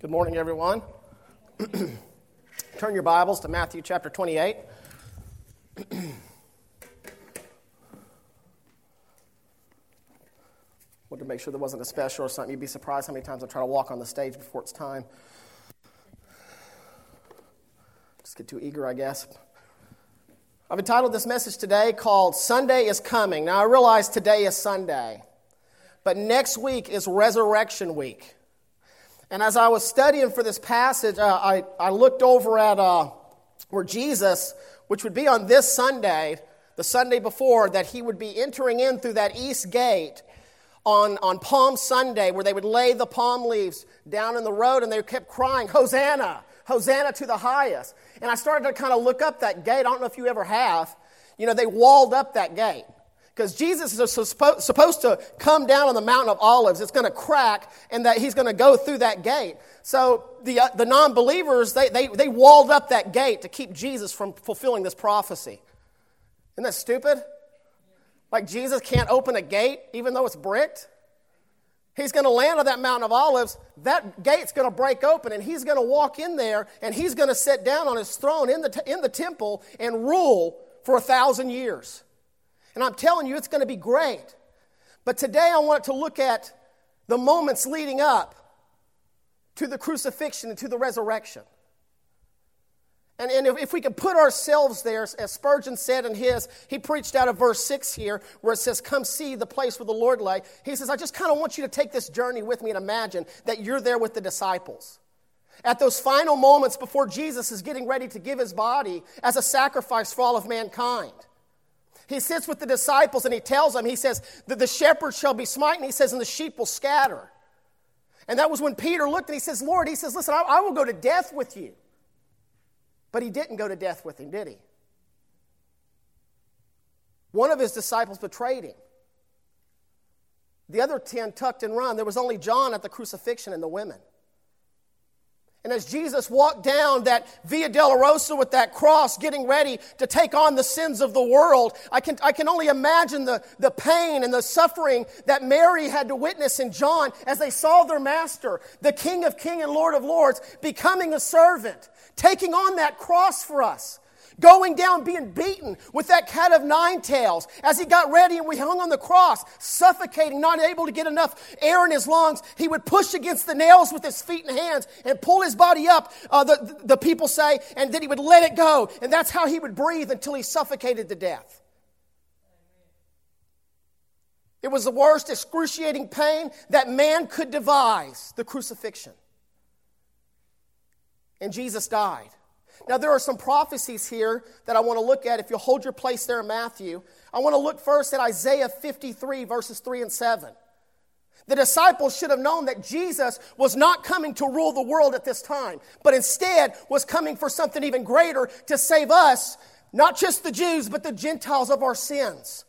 Good morning, everyone. Turn your Bibles to Matthew chapter 28. Wanted to make sure there wasn't a special or something. You'd be surprised how many times I try to walk on the stage before it's time. Just get too eager, I guess. I've entitled this message today called Sunday is Coming. Now, I realize today is Sunday, but next week is Resurrection Week. And as I was studying for this passage, uh, I, I looked over at uh, where Jesus, which would be on this Sunday, the Sunday before, that he would be entering in through that east gate on, on Palm Sunday, where they would lay the palm leaves down in the road and they kept crying, Hosanna, Hosanna to the highest. And I started to kind of look up that gate. I don't know if you ever have. You know, they walled up that gate. Because Jesus is supposed to come down on the mountain of olives. It's going to crack, and that he's going to go through that gate. So the, uh, the non believers, they, they, they walled up that gate to keep Jesus from fulfilling this prophecy. Isn't that stupid? Like Jesus can't open a gate even though it's bricked? He's going to land on that Mountain of Olives. That gate's going to break open, and he's going to walk in there, and he's going to sit down on his throne in the, in the temple and rule for a thousand years. And I'm telling you, it's going to be great. But today I want to look at the moments leading up to the crucifixion and to the resurrection. And, and if, if, we could put ourselves there, as Spurgeon said in his, he preached out of verse 6 here, where it says, Come see the place where the Lord lay. He says, I just kind of want you to take this journey with me and imagine that you're there with the disciples. At those final moments before Jesus is getting ready to give his body as a sacrifice for all of mankind. He sits with the disciples and he tells them, He says, that the shepherds shall be smitten, he says, and the sheep will scatter. And that was when Peter looked and he says, Lord, he says, Listen, I, I will go to death with you. But he didn't go to death with him, did he? One of his disciples betrayed him. The other ten tucked and run. There was only John at the crucifixion and the women. And as Jesus walked down that Via Dolorosa with that cross, getting ready to take on the sins of the world, I can, I can only imagine the, the pain and the suffering that Mary had to witness in John as they saw their master, the King of Kings and Lord of Lords, becoming a servant, taking on that cross for us going down being beaten with that cat of nine tails as he got ready and we hung on the cross, suffocating, not able to get enough air in his lungs. He would push against the nails with his feet and hands and pull his body up, uh, the, the people say, and then he would let it go. And that's how he would breathe until he suffocated to death. It was the worst excruciating pain that man could devise the crucifixion. And Jesus died. Now, there are some prophecies here that I want to look at. If you'll hold your place there in Matthew, I want to look first at Isaiah 53, verses 3 and 7. The disciples should have known that Jesus was not coming to rule the world at this time, but instead was coming for something even greater to save us, not just the Jews, but the Gentiles of our sins.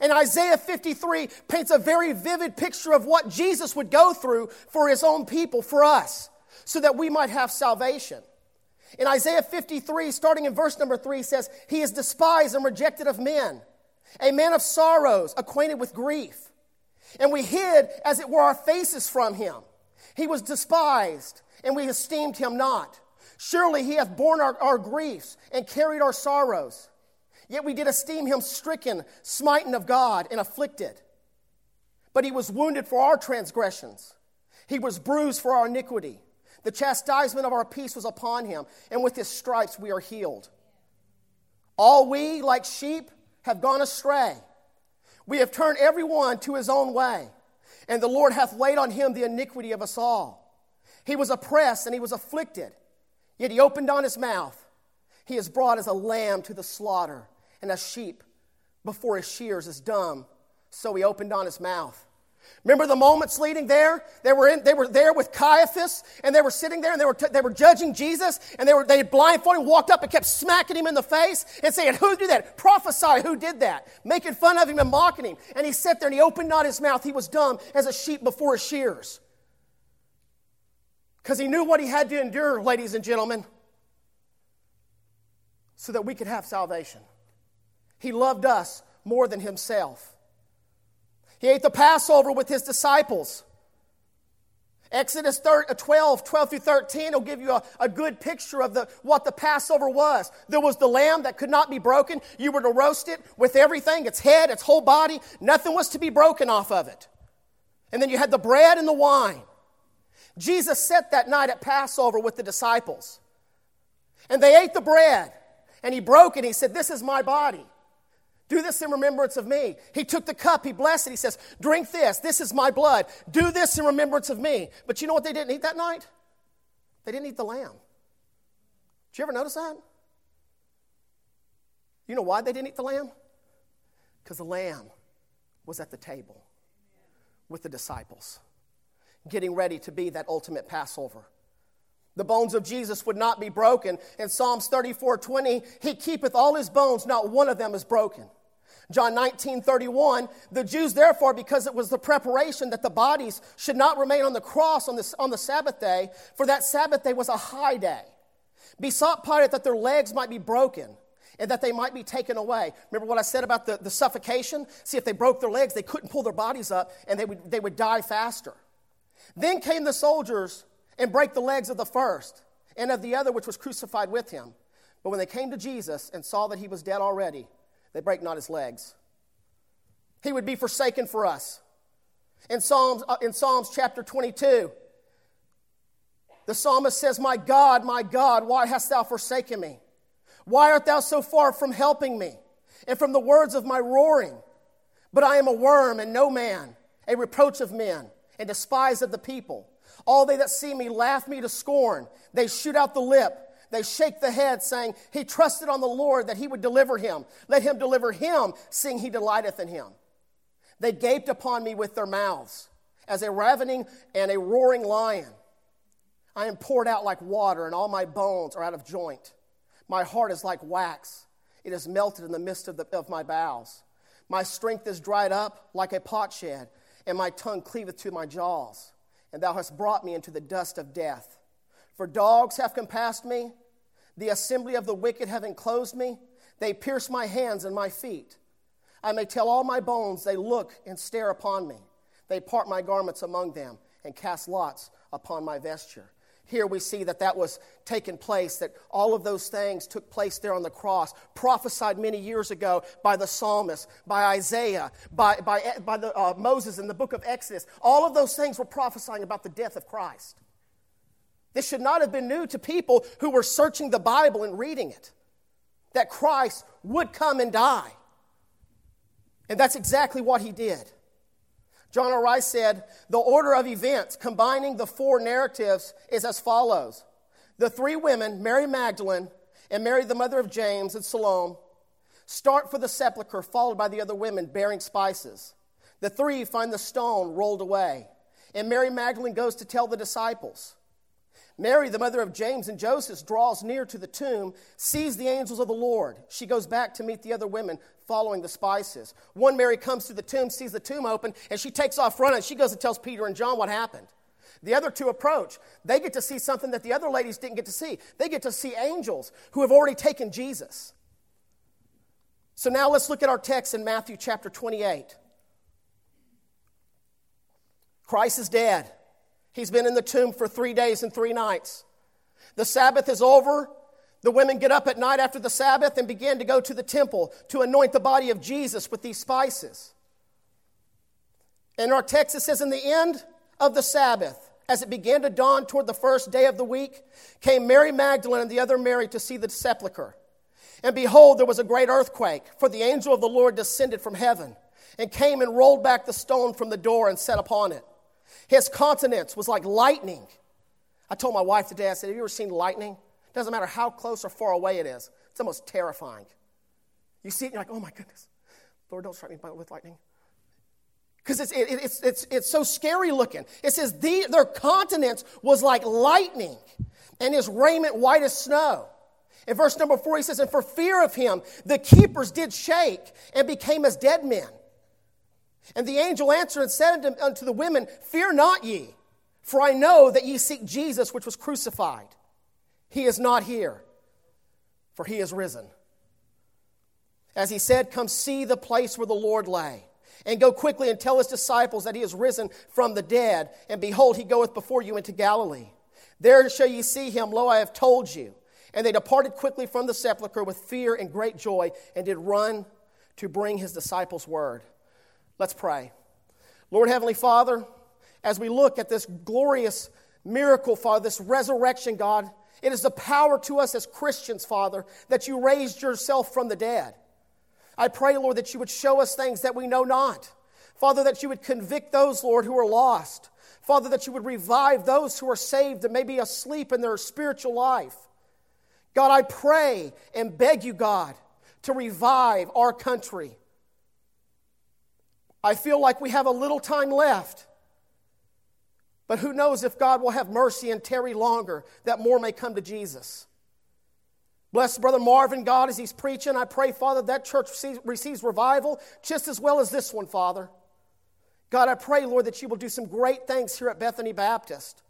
And Isaiah 53 paints a very vivid picture of what Jesus would go through for his own people, for us, so that we might have salvation. In Isaiah 53, starting in verse number 3, says, He is despised and rejected of men, a man of sorrows, acquainted with grief. And we hid, as it were, our faces from him. He was despised, and we esteemed him not. Surely he hath borne our, our griefs and carried our sorrows. Yet we did esteem him stricken, smitten of God, and afflicted. But he was wounded for our transgressions, he was bruised for our iniquity. The chastisement of our peace was upon him, and with his stripes we are healed. All we, like sheep, have gone astray. We have turned every one to his own way, and the Lord hath laid on him the iniquity of us all. He was oppressed and he was afflicted, yet he opened on his mouth. He is brought as a lamb to the slaughter, and a sheep before his shears is dumb, so he opened on his mouth. Remember the moments leading there? They were, in, they were there with Caiaphas, and they were sitting there, and they were, t- they were judging Jesus, and they, were, they blindfolded him, walked up and kept smacking him in the face and saying, Who did that? Prophesy who did that. Making fun of him and mocking him. And he sat there and he opened not his mouth. He was dumb as a sheep before his shears. Because he knew what he had to endure, ladies and gentlemen, so that we could have salvation. He loved us more than himself. He ate the Passover with his disciples. Exodus uh, 12, 12 through 13 will give you a, a good picture of the, what the Passover was. There was the lamb that could not be broken. You were to roast it with everything its head, its whole body. Nothing was to be broken off of it. And then you had the bread and the wine. Jesus sat that night at Passover with the disciples. And they ate the bread. And he broke it. He said, This is my body. Do this in remembrance of me. He took the cup, he blessed it. He says, Drink this. This is my blood. Do this in remembrance of me. But you know what they didn't eat that night? They didn't eat the lamb. Did you ever notice that? You know why they didn't eat the lamb? Because the lamb was at the table with the disciples, getting ready to be that ultimate Passover. The bones of Jesus would not be broken. In Psalms 34 20, he keepeth all his bones, not one of them is broken. John 19, 31, the Jews, therefore, because it was the preparation that the bodies should not remain on the cross on, this, on the Sabbath day, for that Sabbath day was a high day, besought Pilate that their legs might be broken and that they might be taken away. Remember what I said about the, the suffocation? See, if they broke their legs, they couldn't pull their bodies up and they would, they would die faster. Then came the soldiers and break the legs of the first and of the other which was crucified with him. But when they came to Jesus and saw that he was dead already, they break not his legs. He would be forsaken for us. In Psalms, uh, in Psalms chapter 22, the psalmist says, My God, my God, why hast thou forsaken me? Why art thou so far from helping me and from the words of my roaring? But I am a worm and no man, a reproach of men, and despised of the people. All they that see me laugh me to scorn. They shoot out the lip. They shake the head, saying, He trusted on the Lord that he would deliver him. Let him deliver him, seeing he delighteth in him. They gaped upon me with their mouths, as a ravening and a roaring lion. I am poured out like water, and all my bones are out of joint. My heart is like wax, it is melted in the midst of, the, of my bowels. My strength is dried up like a potsherd, and my tongue cleaveth to my jaws. And thou hast brought me into the dust of death. For dogs have compassed me, the assembly of the wicked have enclosed me. They pierce my hands and my feet. I may tell all my bones, they look and stare upon me. They part my garments among them and cast lots upon my vesture. Here we see that that was taking place, that all of those things took place there on the cross, prophesied many years ago by the psalmist, by Isaiah, by, by, by the, uh, Moses in the book of Exodus. All of those things were prophesying about the death of Christ. This should not have been new to people who were searching the Bible and reading it that Christ would come and die. And that's exactly what he did. John R. Rice said the order of events combining the four narratives is as follows The three women, Mary Magdalene and Mary, the mother of James and Salome, start for the sepulchre, followed by the other women bearing spices. The three find the stone rolled away, and Mary Magdalene goes to tell the disciples. Mary, the mother of James and Joseph, draws near to the tomb, sees the angels of the Lord. She goes back to meet the other women following the spices. One Mary comes to the tomb, sees the tomb open, and she takes off running. She goes and tells Peter and John what happened. The other two approach. They get to see something that the other ladies didn't get to see. They get to see angels who have already taken Jesus. So now let's look at our text in Matthew chapter 28. Christ is dead. He's been in the tomb for three days and three nights. The Sabbath is over. The women get up at night after the Sabbath and begin to go to the temple to anoint the body of Jesus with these spices. And our text, it says, In the end of the Sabbath, as it began to dawn toward the first day of the week, came Mary Magdalene and the other Mary to see the sepulchre. And behold, there was a great earthquake, for the angel of the Lord descended from heaven and came and rolled back the stone from the door and sat upon it. His countenance was like lightning. I told my wife today, I said, Have you ever seen lightning? It doesn't matter how close or far away it is, it's almost terrifying. You see it, and you're like, Oh my goodness, Lord, don't strike me with lightning. Because it's, it, it's, it's, it's so scary looking. It says, the, Their countenance was like lightning, and his raiment white as snow. In verse number four, he says, And for fear of him, the keepers did shake and became as dead men. And the angel answered and said unto the women, Fear not ye, for I know that ye seek Jesus which was crucified. He is not here, for he is risen. As he said, Come see the place where the Lord lay. And go quickly and tell his disciples that he is risen from the dead. And behold, he goeth before you into Galilee. There shall ye see him, lo, I have told you. And they departed quickly from the sepulchre with fear and great joy, and did run to bring his disciples word. Let's pray. Lord Heavenly Father, as we look at this glorious miracle, Father, this resurrection, God, it is the power to us as Christians, Father, that you raised yourself from the dead. I pray, Lord, that you would show us things that we know not. Father, that you would convict those, Lord, who are lost. Father, that you would revive those who are saved and may be asleep in their spiritual life. God, I pray and beg you, God, to revive our country. I feel like we have a little time left. But who knows if God will have mercy and tarry longer that more may come to Jesus. Bless Brother Marvin, God, as he's preaching. I pray, Father, that church receives, revival just as well as this one, Father. God, I pray, Lord, that you will do some great things here at Bethany Baptist.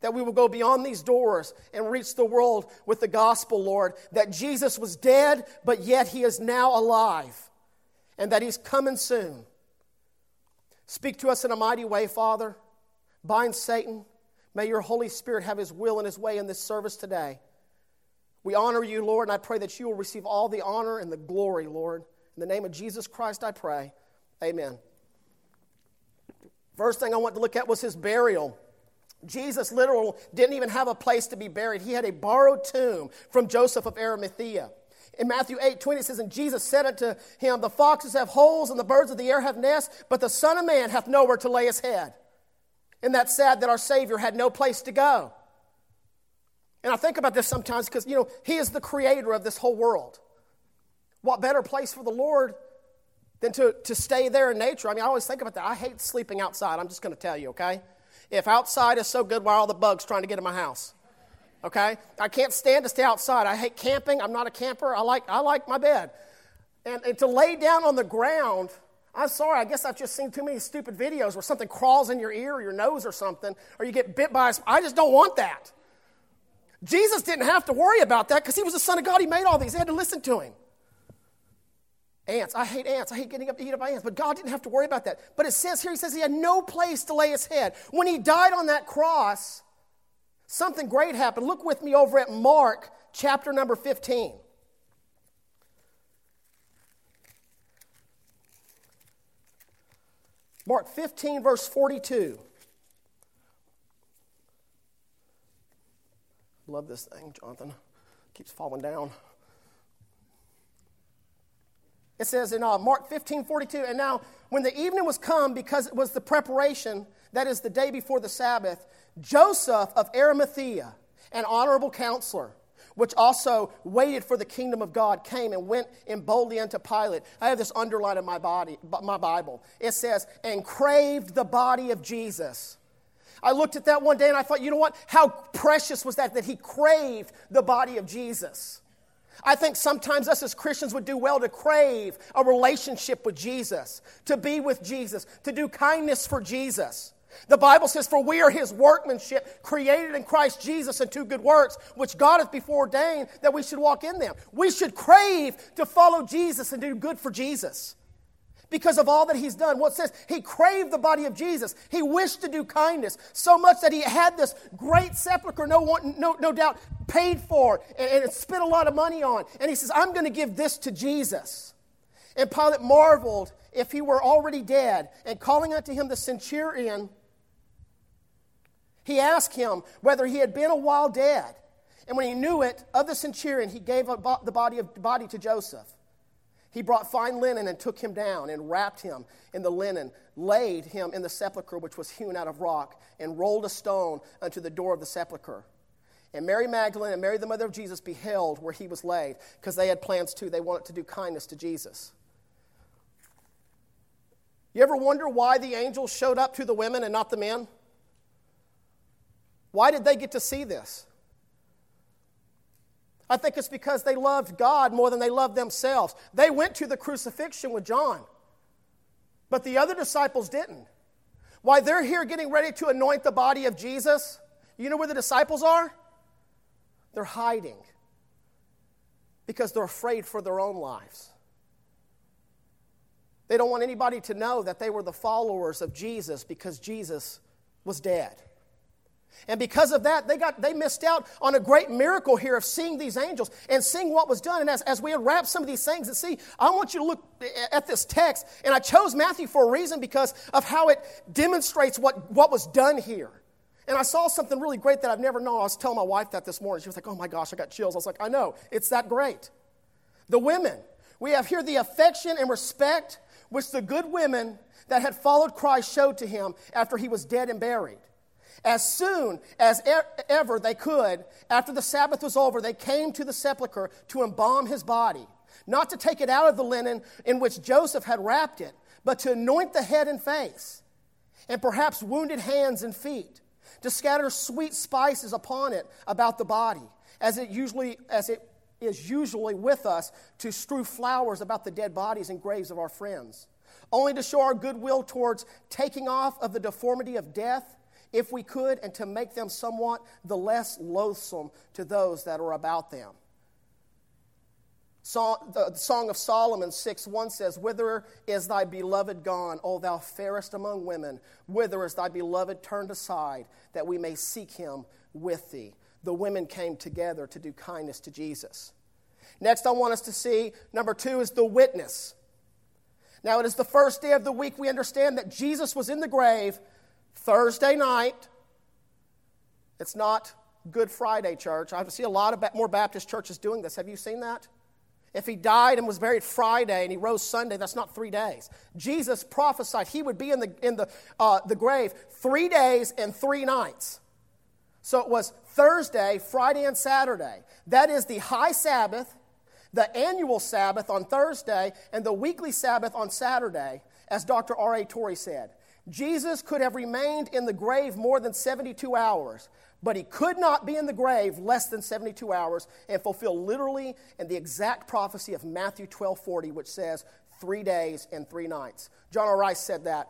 That we will go beyond these doors and reach the world with the gospel, Lord. That Jesus was dead, but yet he is now alive. And that he's coming soon. Speak to us in a mighty way, Father. Bind Satan. May your Holy Spirit have his will and his way in this service today. We honor you, Lord, and I pray that you will receive all the honor and the glory, Lord. In the name of Jesus Christ, I pray. Amen. First thing I want to look at was his burial. Jesus literally didn't even have a place to be buried. He had a borrowed tomb from Joseph of Arimathea. In Matthew 8 20, it says, And Jesus said unto him, The foxes have holes and the birds of the air have nests, but the Son of Man hath nowhere to lay his head. And that's sad that our Savior had no place to go. And I think about this sometimes because, you know, He is the creator of this whole world. What better place for the Lord than to, to stay there in nature? I mean, I always think about that. I hate sleeping outside. I'm just going to tell you, okay? If outside is so good, why are all the bugs trying to get in my house? Okay? I can't stand to stay outside. I hate camping. I'm not a camper. I like, I like my bed. And, and to lay down on the ground I'm sorry, I guess I've just seen too many stupid videos where something crawls in your ear or your nose or something, or you get bit by a sp- I just don't want that. Jesus didn't have to worry about that because he was the Son of God. He made all these. They had to listen to him. Ants. I hate ants. I hate getting up to eat up by ants. But God didn't have to worry about that. But it says here, he says he had no place to lay his head. When he died on that cross, something great happened. Look with me over at Mark chapter number 15. Mark 15, verse 42. Love this thing, Jonathan. Keeps falling down. It says in uh, Mark 15, 42, and now when the evening was come, because it was the preparation, that is the day before the Sabbath, Joseph of Arimathea, an honorable counselor, which also waited for the kingdom of God, came and went in boldly unto Pilate. I have this underlined in my body, my Bible. It says, and craved the body of Jesus. I looked at that one day and I thought, you know what? How precious was that that he craved the body of Jesus. I think sometimes us as Christians would do well to crave a relationship with Jesus, to be with Jesus, to do kindness for Jesus. The Bible says, For we are his workmanship, created in Christ Jesus unto good works, which God hath before ordained that we should walk in them. We should crave to follow Jesus and do good for Jesus because of all that he's done. What says he craved the body of Jesus. He wished to do kindness so much that he had this great sepulchre, no, one, no, no doubt, paid for and, and spent a lot of money on. And he says, I'm going to give this to Jesus. And Pilate marveled if he were already dead, and calling unto him the centurion, he asked him whether he had been a while dead. And when he knew it of the centurion, he gave the body, of, body to Joseph. He brought fine linen and took him down and wrapped him in the linen, laid him in the sepulchre which was hewn out of rock, and rolled a stone unto the door of the sepulchre. And Mary Magdalene and Mary, the mother of Jesus, beheld where he was laid, because they had plans too. They wanted to do kindness to Jesus. You ever wonder why the angels showed up to the women and not the men? Why did they get to see this? I think it's because they loved God more than they loved themselves. They went to the crucifixion with John, but the other disciples didn't. Why they're here getting ready to anoint the body of Jesus, you know where the disciples are? They're hiding because they're afraid for their own lives. They don't want anybody to know that they were the followers of Jesus because Jesus was dead. And because of that, they, got, they missed out on a great miracle here of seeing these angels and seeing what was done. And as, as we unwrap some of these things and see, I want you to look at this text. And I chose Matthew for a reason because of how it demonstrates what, what was done here. And I saw something really great that I've never known. I was telling my wife that this morning. She was like, oh my gosh, I got chills. I was like, I know, it's that great. The women, we have here the affection and respect which the good women that had followed Christ showed to him after he was dead and buried. As soon as ever they could, after the Sabbath was over, they came to the sepulchre to embalm his body, not to take it out of the linen in which Joseph had wrapped it, but to anoint the head and face, and perhaps wounded hands and feet, to scatter sweet spices upon it about the body, as it usually as it is usually with us to strew flowers about the dead bodies and graves of our friends, only to show our goodwill towards taking off of the deformity of death, if we could, and to make them somewhat the less loathsome to those that are about them. Song, the Song of Solomon 6 1 says, Whither is thy beloved gone, O thou fairest among women? Whither is thy beloved turned aside, that we may seek him with thee? the women came together to do kindness to Jesus. Next, I want us to see number two is the witness. Now, it is the first day of the week. We understand that Jesus was in the grave Thursday night. It's not Good Friday church. I see a lot of more Baptist churches doing this. Have you seen that? If he died and was buried Friday and he rose Sunday, that's not three days. Jesus prophesied he would be in the, in the, uh, the grave three days and three nights. So it was Thursday, Friday, and Saturday. That is the high Sabbath, the annual Sabbath on Thursday, and the weekly Sabbath on Saturday, as Dr. R.A. Torrey said. Jesus could have remained in the grave more than 72 hours, but he could not be in the grave less than 72 hours and fulfill literally and the exact prophecy of Matthew 12 40, which says, three days and three nights. John R. Rice said that.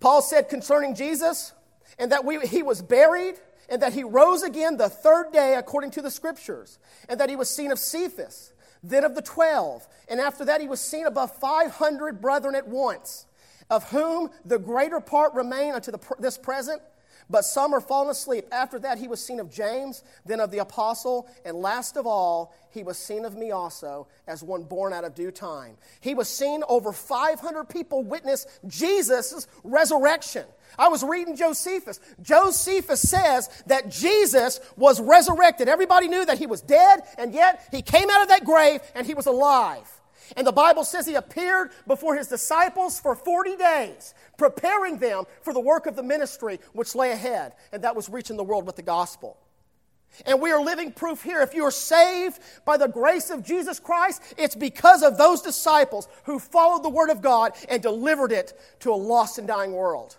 Paul said concerning Jesus, and that we, he was buried and that he rose again the third day according to the scriptures, and that he was seen of Cephas, then of the twelve, and after that he was seen above 500 brethren at once, of whom the greater part remain unto the, this present, but some are fallen asleep. After that he was seen of James, then of the apostle, and last of all, he was seen of me also, as one born out of due time. He was seen over 500 people witness Jesus' resurrection. I was reading Josephus. Josephus says that Jesus was resurrected. Everybody knew that he was dead, and yet he came out of that grave and he was alive. And the Bible says he appeared before his disciples for 40 days, preparing them for the work of the ministry which lay ahead, and that was reaching the world with the gospel. And we are living proof here. If you are saved by the grace of Jesus Christ, it's because of those disciples who followed the Word of God and delivered it to a lost and dying world.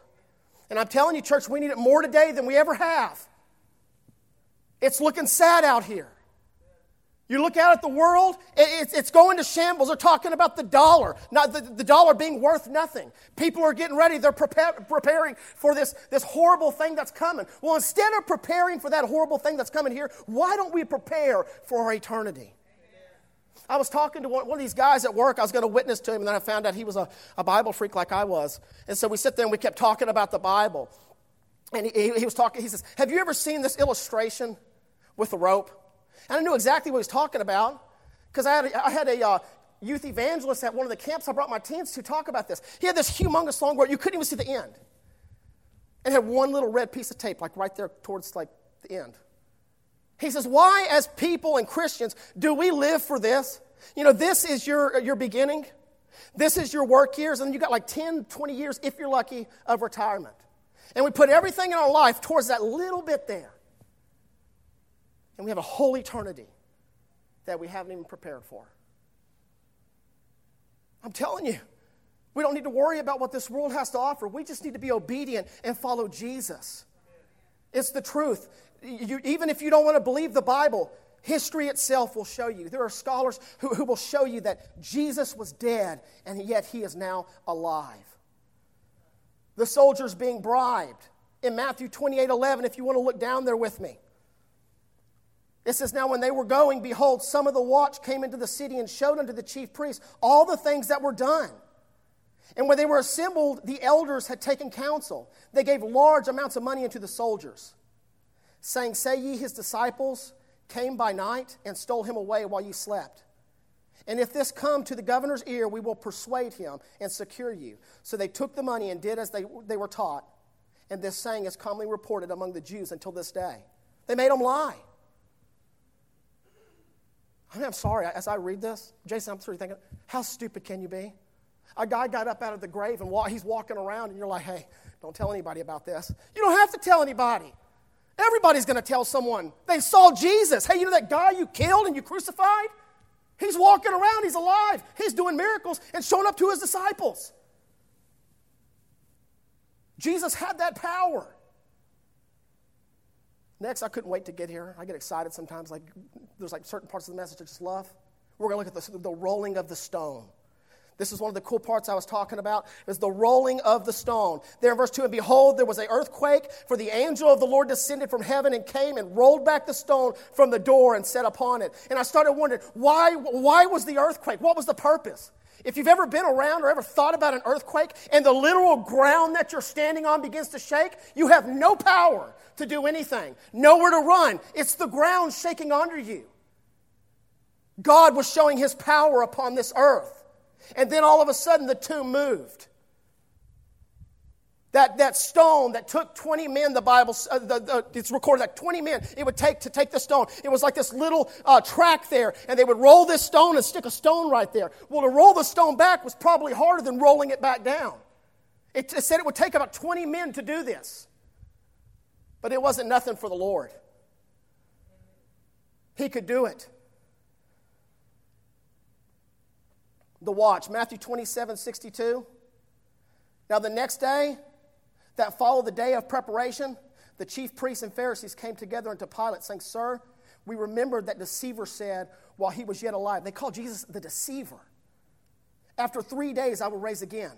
And I'm telling you, church, we need it more today than we ever have. It's looking sad out here. You look out at the world, it's going to shambles. They're talking about the dollar, not the, dollar being worth nothing. People are getting ready, they're preparing for this, this horrible thing that's coming. Well, instead of preparing for that horrible thing that's coming here, why don't we prepare for our eternity? I was talking to one, of these guys at work. I was going to witness to him, and then I found out he was a, Bible freak like I was. And so we sit there and we kept talking about the Bible. And he, he was talking, he says, Have you ever seen this illustration with the rope? And I knew exactly what he was talking about because I had a, I had a uh, youth evangelist at one of the camps I brought my teens to talk about this. He had this humongous long where you couldn't even see the end. And had one little red piece of tape, like right there towards like the end. He says, Why, as people and Christians, do we live for this? You know, this is your, your beginning. This is your work years, and you got like 10, 20 years, if you're lucky, of retirement. And we put everything in our life towards that little bit there. And we have a whole eternity that we haven't even prepared for. I'm telling you, we don't need to worry about what this world has to offer. We just need to be obedient and follow Jesus. It's the truth. You, even if you don't want to believe the Bible, history itself will show you. There are scholars who, who will show you that Jesus was dead and yet he is now alive. The soldiers being bribed. In Matthew 28 11, if you want to look down there with me. It says, Now when they were going, behold, some of the watch came into the city and showed unto the chief priests all the things that were done. And when they were assembled, the elders had taken counsel. They gave large amounts of money into the soldiers, saying, Say ye his disciples came by night and stole him away while ye slept. And if this come to the governor's ear, we will persuade him and secure you. So they took the money and did as they, they were taught. And this saying is commonly reported among the Jews until this day. They made them lie. I mean, I'm sorry, as I read this, Jason, I'm sort of thinking, how stupid can you be? A guy got up out of the grave and he's walking around, and you're like, hey, don't tell anybody about this. You don't have to tell anybody. Everybody's going to tell someone. They saw Jesus. Hey, you know that guy you killed and you crucified? He's walking around, he's alive, he's doing miracles and showing up to his disciples. Jesus had that power. Next, I couldn't wait to get here. I get excited sometimes. Like there's like certain parts of the message I just love. We're going to look at the, the rolling of the stone. This is one of the cool parts I was talking about, is the rolling of the stone. There in verse 2, and behold, there was an earthquake, for the angel of the Lord descended from heaven and came and rolled back the stone from the door and set upon it. And I started wondering, why, why was the earthquake? What was the purpose? If you've ever been around or ever thought about an earthquake and the literal ground that you're standing on begins to shake, you have no power to do anything, nowhere to run. It's the ground shaking under you. God was showing his power upon this earth. And then all of a sudden the tomb moved. That, that stone that took 20 men, the Bible, uh, the, the, it's recorded that 20 men it would take to take the stone. It was like this little uh, track there, and they would roll this stone and stick a stone right there. Well, to roll the stone back was probably harder than rolling it back down. It, it said it would take about 20 men to do this. But it wasn't nothing for the Lord. He could do it. the watch. Matthew 27 62. Now, the next day that followed the day of preparation, the chief priests and Pharisees came together unto Pilate, saying, Sir, we remembered that deceiver said while he was yet alive. They called Jesus the deceiver. After three days, I will raise again.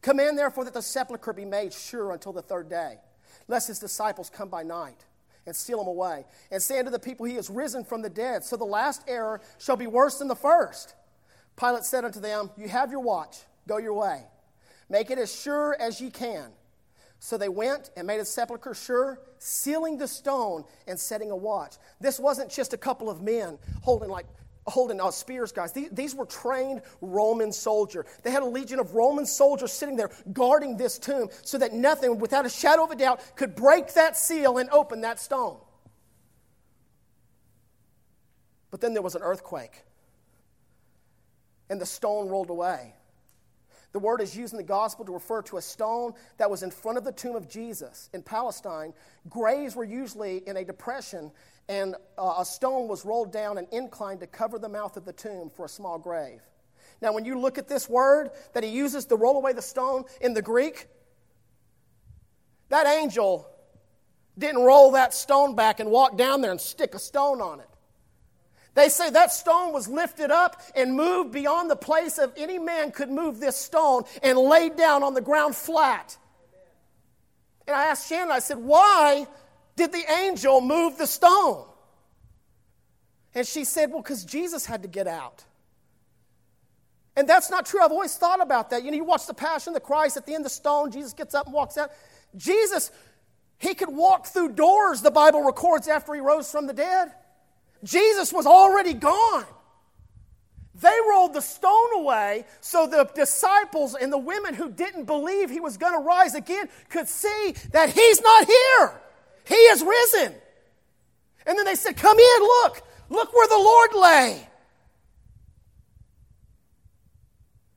Command therefore that the sepulchre be made sure until the third day, lest his disciples come by night and steal him away, and say unto the people, He is risen from the dead. So the last error shall be worse than the first. Pilate said unto them, You have your watch, go your way. Make it as sure as ye can. So they went and made a sepulchre sure, sealing the stone and setting a watch. This wasn't just a couple of men holding like holding uh, spears, guys. These, these were trained Roman soldiers. They had a legion of Roman soldiers sitting there guarding this tomb so that nothing, without a shadow of a doubt, could break that seal and open that stone. But then there was an earthquake and the stone rolled away. The word is used in the gospel to refer to a stone that was in front of the tomb of Jesus in Palestine. Graves were usually in a depression, and uh, a stone was rolled down and inclined to cover the mouth of the tomb for a small grave. Now, when you look at this word that he uses to roll away the stone in the Greek, that angel didn't roll that stone back and walk down there and stick a stone on it. They say that stone was lifted up and moved beyond the place of any man could move this stone and laid down on the ground flat. And I asked Shannon, I said, why did the angel move the stone? And she said, well, because Jesus had to get out. And that's not true. I've always thought about that. You know, you watch the Passion of the Christ at the end the stone, Jesus gets up and walks out. Jesus, he could walk through doors, the Bible records, after he rose from the dead. Jesus was already gone. They rolled the stone away so the disciples and the women who didn't believe he was going to rise again could see that he's not here. He is risen. And then they said, Come in, look, look where the Lord lay.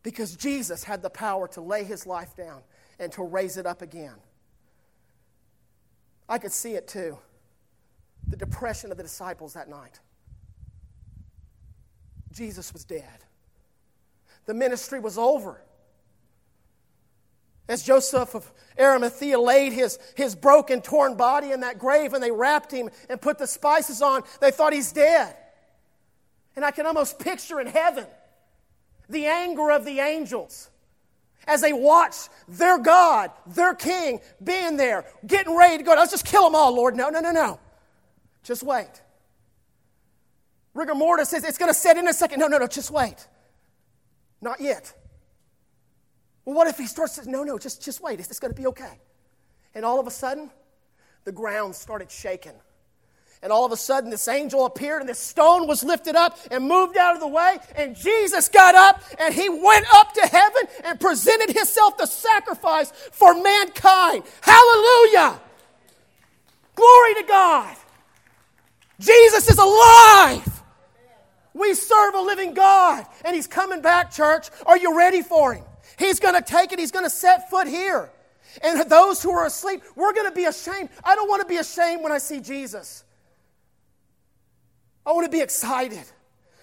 Because Jesus had the power to lay his life down and to raise it up again. I could see it too the depression of the disciples that night. Jesus was dead. The ministry was over. As Joseph of Arimathea laid his, his broken, torn body in that grave and they wrapped him and put the spices on, they thought he's dead. And I can almost picture in heaven the anger of the angels as they watch their God, their king, being there, getting ready to go. Let's just kill them all, Lord. No, no, no, no. Just wait. Rigor mortis says it's going to set in a second. No, no, no, just wait. Not yet. Well, what if he starts to, no, no, just, just wait. It's, it's going to be okay. And all of a sudden, the ground started shaking. And all of a sudden, this angel appeared, and this stone was lifted up and moved out of the way. And Jesus got up, and he went up to heaven and presented himself the sacrifice for mankind. Hallelujah! Glory to God. Jesus is alive. We serve a living God, and he's coming back, church. Are you ready for him? He's going to take it, he's going to set foot here. And those who are asleep, we're going to be ashamed. I don't want to be ashamed when I see Jesus. I want to be excited.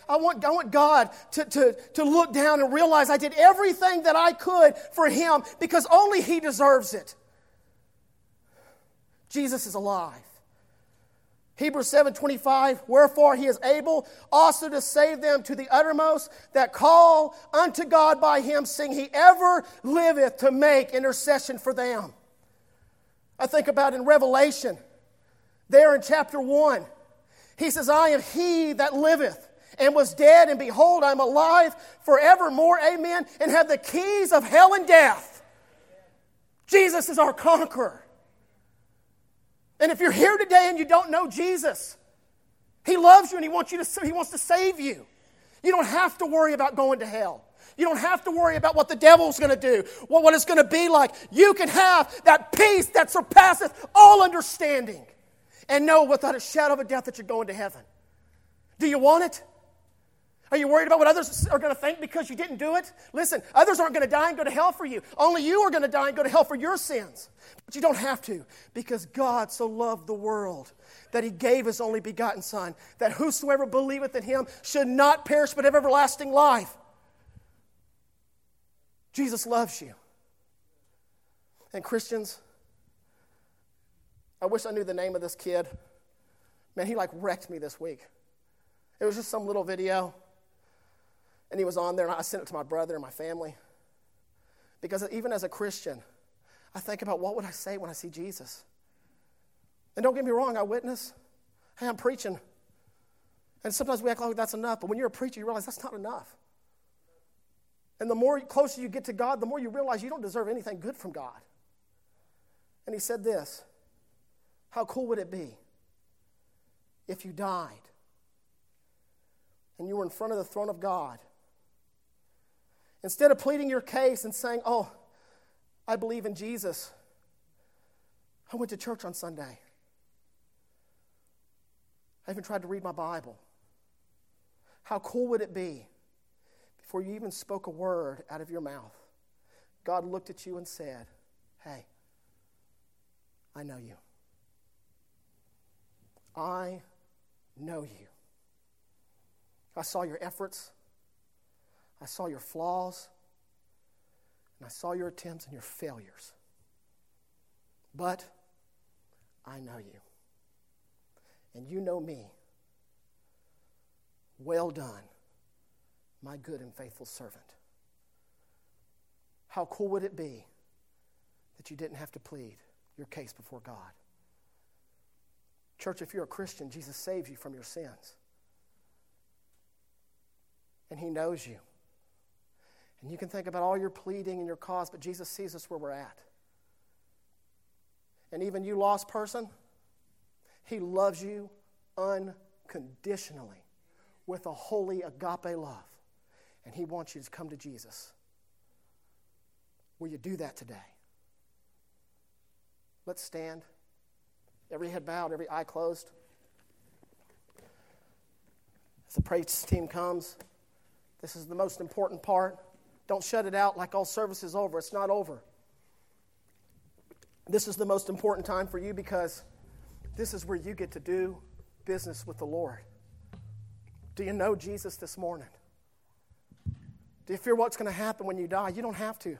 I want, I want God to, to, to look down and realize I did everything that I could for Him because only He deserves it. Jesus is alive. Hebrews 7:25 Wherefore he is able also to save them to the uttermost that call unto God by him seeing he ever liveth to make intercession for them. I think about in Revelation there in chapter 1 he says, I am he that liveth and was dead, and behold, I'm alive forevermore, amen, and have the keys of hell and death. Jesus is our conqueror. And if you're here today and you don't know Jesus, He loves you and He wants, you to, he wants to save you. You don't have to worry about going to hell. You don't have to worry about what the devil's going to do, what, what it's going to be like. You can have that peace that surpasseth all understanding and know without a shadow of a doubt that you're going to heaven. Do you want it? Are you worried about what others are going to think because you didn't do it? Listen, others aren't going to die and go to hell for you. Only you are going to die and go to hell for your sins. But you don't have to because God so loved the world that he gave his only begotten Son, that whosoever believeth in him should not perish but have everlasting life. Jesus loves you. And Christians, I wish I knew the name of this kid. Man, he like wrecked me this week. It was just some little video. And he was on there, and I sent it to my brother and my family. Because even as a Christian, I think about what would I say when I see Jesus? And don't get me wrong, I witness. Hey, I'm preaching. And sometimes we act like that's enough, but when you're a preacher, you realize that's not enough. And the more closer you get to God, the more you realize you don't deserve anything good from God. And he said this how cool would it be if you died and you were in front of the throne of God? Instead of pleading your case and saying, Oh, I believe in Jesus, I went to church on Sunday. I even tried to read my Bible. How cool would it be before you even spoke a word out of your mouth? God looked at you and said, Hey, I know you. I know you. I saw your efforts, I saw your flaws, and I saw your attempts and your failures. But I know you. And you know me. Well done, my good and faithful servant. How cool would it be that you didn't have to plead your case before God? Church, if you're a Christian, Jesus saves you from your sins. And He knows you. And you can think about all your pleading and your cause, but Jesus sees us where we're at. And even you, lost person, He loves you unconditionally with a holy agape love. And He wants you to come to Jesus. Will you do that today? Let's stand every head bowed, every eye closed. As the praise team comes, this is the most important part. Don't shut it out like all service is over. It's not over. This is the most important time for you because this is where you get to do business with the Lord. Do you know Jesus this morning? Do you fear what's going to happen when you die? You don't have to.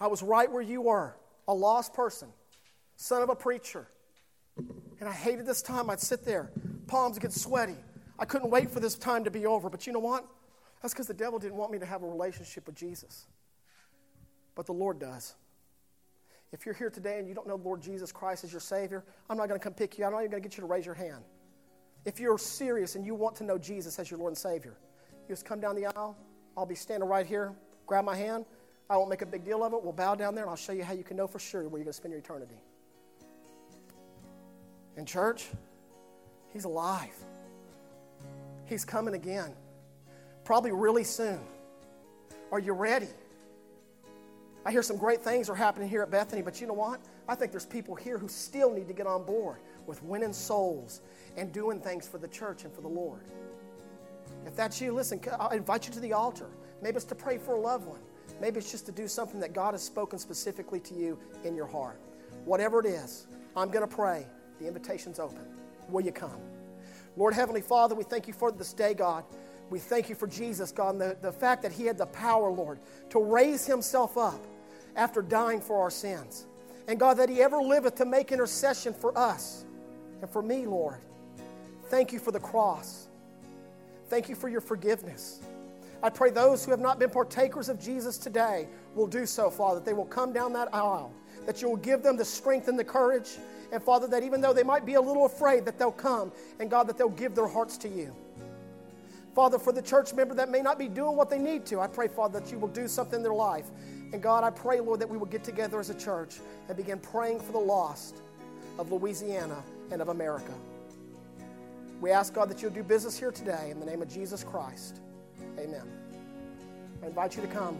I was right where you were, a lost person son of a preacher. And I hated this time. I'd sit there, palms get sweaty. I couldn't wait for this time to be over. But you know what? That's because the devil didn't want me to have a relationship with Jesus. But the Lord does. If you're here today and you don't know Lord Jesus Christ as your Savior, I'm not going to come pick you. I'm not even going to get you to raise your hand. If you're serious and you want to know Jesus as your Lord and Savior, you just come down the aisle. I'll be standing right here. grab my hand. I won't make a big deal of it. We'll bow down there and I'll show you how you can know for sure where you're going to spend your eternity. In church, He's alive. He's coming again, probably really soon. Are you ready? I hear some great things are happening here at Bethany, but you know what? I think there's people here who still need to get on board with winning souls and doing things for the church and for the Lord. If that's you, listen, I'll invite you to the altar. Maybe it's to pray for a loved one. Maybe it's just to do something that God has spoken specifically to you in your heart. Whatever it is, I'm going to pray. The invitation's open. Will you come? Lord Heavenly Father, we thank you for this day, God. We thank you for Jesus, God, and the, the fact that He had the power, Lord, to raise Himself up after dying for our sins. And God, that He ever liveth to make intercession for us and for me, Lord. Thank you for the cross. Thank you for your forgiveness. I pray those who have not been partakers of Jesus today will do so, Father, that they will come down that aisle, that you will give them the strength and the courage, and Father, that even though they might be a little afraid, that they'll come, and God, that they'll give their hearts to you. Father, for the church member that may not be doing what they need to, I pray, Father, that you will do something in their life. And God, I pray, Lord, that we will get together as a church and begin praying for the lost of Louisiana and of America. We ask, God, that you'll do business here today in the name of Jesus Christ. Amen. I invite you to come.